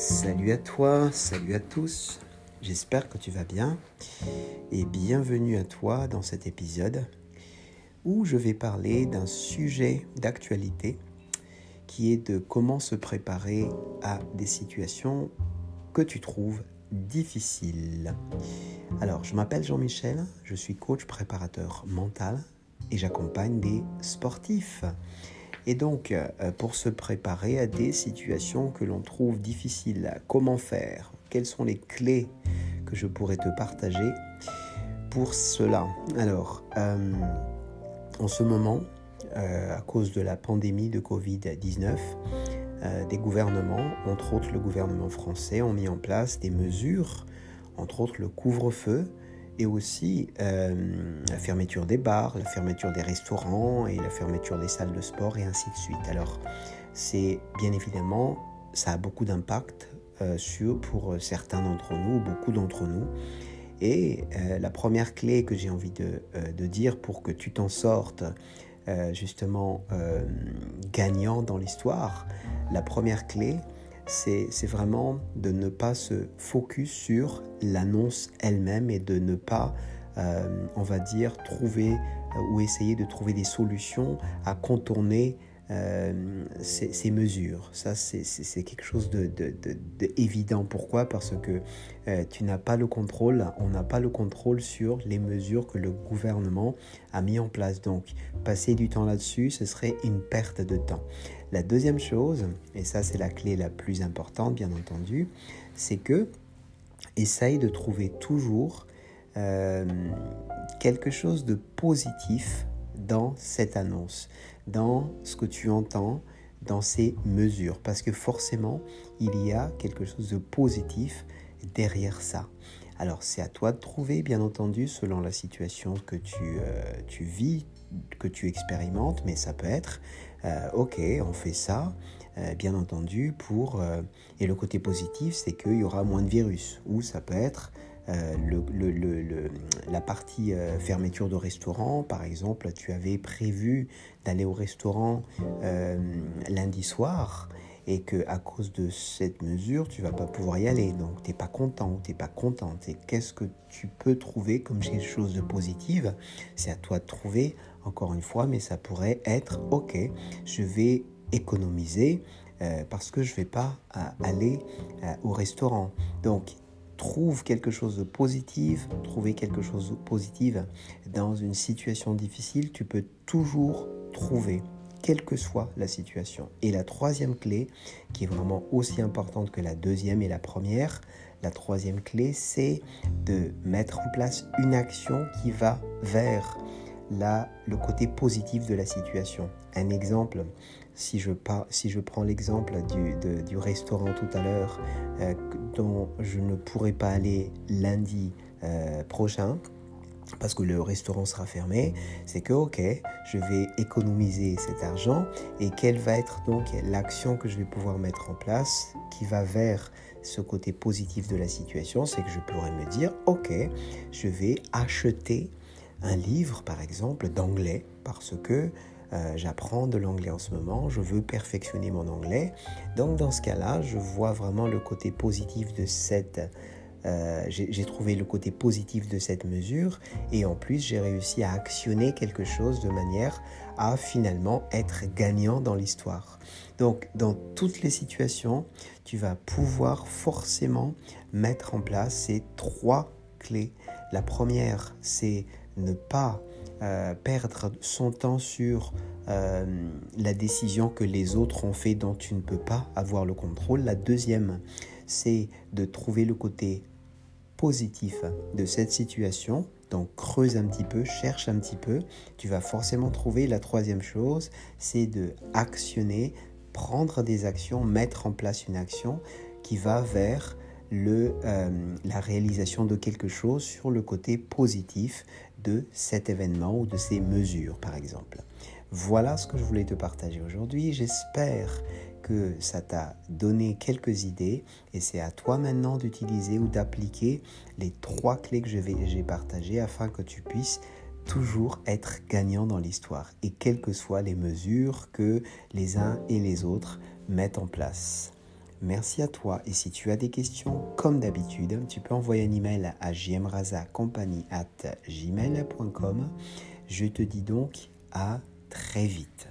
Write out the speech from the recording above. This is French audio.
Salut à toi, salut à tous. J'espère que tu vas bien et bienvenue à toi dans cet épisode où je vais parler d'un sujet d'actualité qui est de comment se préparer à des situations que tu trouves difficiles. Alors, je m'appelle Jean-Michel, je suis coach préparateur mental et j'accompagne des sportifs. Et donc, euh, pour se préparer à des situations que l'on trouve difficiles, comment faire? Quelles sont les clés que je pourrais te partager pour cela? Alors, euh, en ce moment, euh, à cause de la pandémie de Covid-19, des gouvernements, entre autres le gouvernement français, ont mis en place des mesures, entre autres le couvre-feu, et aussi euh, la fermeture des bars, la fermeture des restaurants et la fermeture des salles de sport et ainsi de suite. Alors, c'est bien évidemment, ça a beaucoup d'impact euh, sur pour certains d'entre nous, beaucoup d'entre nous. Et euh, la première clé que j'ai envie de, dire pour que tu t'en sortes justement gagnant dans l'histoire, la première clé, c'est vraiment de ne pas se focus sur l'annonce elle-même et de ne pas, euh, on va dire, trouver euh, ou essayer de trouver des solutions à contourner euh, ces, mesures. Ça, c'est quelque chose de, évident. Pourquoi? Parce que tu n'as pas le contrôle, on n'a pas le contrôle sur les mesures que le gouvernement a mis en place. Donc, passer du temps là-dessus, ce serait une perte de temps. La deuxième chose, et ça c'est la clé la plus importante bien entendu, c'est que essaye de trouver toujours euh, quelque chose de positif dans cette annonce, dans ce que tu entends, dans ces mesures, parce que forcément, il y a quelque chose de positif derrière ça. Alors c'est à toi de trouver, bien entendu, selon la situation que tu, euh, vis, que tu expérimentes, mais ça peut être, euh, ok, on fait ça, euh, bien entendu, pour... Et le côté positif, c'est qu'il y aura moins de virus, ou ça peut être le, la partie fermeture de restaurant, par exemple, tu avais prévu d'aller au restaurant lundi soir et que à cause de cette mesure, tu vas pas pouvoir y aller. Donc, tu n'es pas content ou tu n'es pas contente. Et qu'est-ce que tu peux trouver comme quelque chose de positif C'est à toi de trouver, encore une fois, mais ça pourrait être, ok, je vais économiser euh, parce que je ne vais pas euh, aller euh, au restaurant. Donc, trouve quelque chose de positif, trouver quelque chose de positif dans une situation difficile, tu peux toujours trouver quelle que soit la situation. Et la troisième clé, qui est vraiment aussi importante que la deuxième et la première, la troisième clé, c'est de mettre en place une action qui va vers la, le côté positif de la situation. Un exemple, si je, si je prends l'exemple du, du, restaurant tout à l'heure, euh, dont je ne pourrai pas aller lundi euh, prochain, parce que le restaurant sera fermé, c'est que ok, je vais économiser cet argent et quelle va être donc l'action que je vais pouvoir mettre en place qui va vers ce côté positif de la situation, c'est que je pourrais me dire ok, je vais acheter un livre par exemple d'anglais parce que euh, j'apprends de l'anglais en ce moment, je veux perfectionner mon anglais. Donc dans ce cas-là, je vois vraiment le côté positif de cette euh, j'ai trouvé le côté positif de cette mesure et en plus j'ai réussi à actionner quelque chose de manière à finalement être gagnant dans l'histoire. Donc dans toutes les situations, tu vas pouvoir forcément mettre en place ces trois clés. La première, c'est ne pas euh, perdre son temps sur euh, la décision que les autres ont fait dont tu ne peux pas avoir le contrôle. La deuxième, c'est de trouver le côté positif de cette situation. Donc creuse un petit peu, cherche un petit peu. Tu vas forcément trouver la troisième chose, c'est de actionner, prendre des actions, mettre en place une action qui va vers euh, la réalisation de quelque chose sur le côté positif de cet événement ou de ces mesures, par exemple. Voilà ce que je voulais te partager aujourd'hui. J'espère que ça t'a donné quelques idées et c'est à toi maintenant d'utiliser ou d'appliquer les trois clés que j'ai partagées afin que tu puisses toujours être gagnant dans l'histoire et quelles que soient les mesures que les uns et les autres mettent en place. Merci à toi et si tu as des questions, comme d'habitude, tu peux envoyer un email à gmail.com. Je te dis donc à très vite.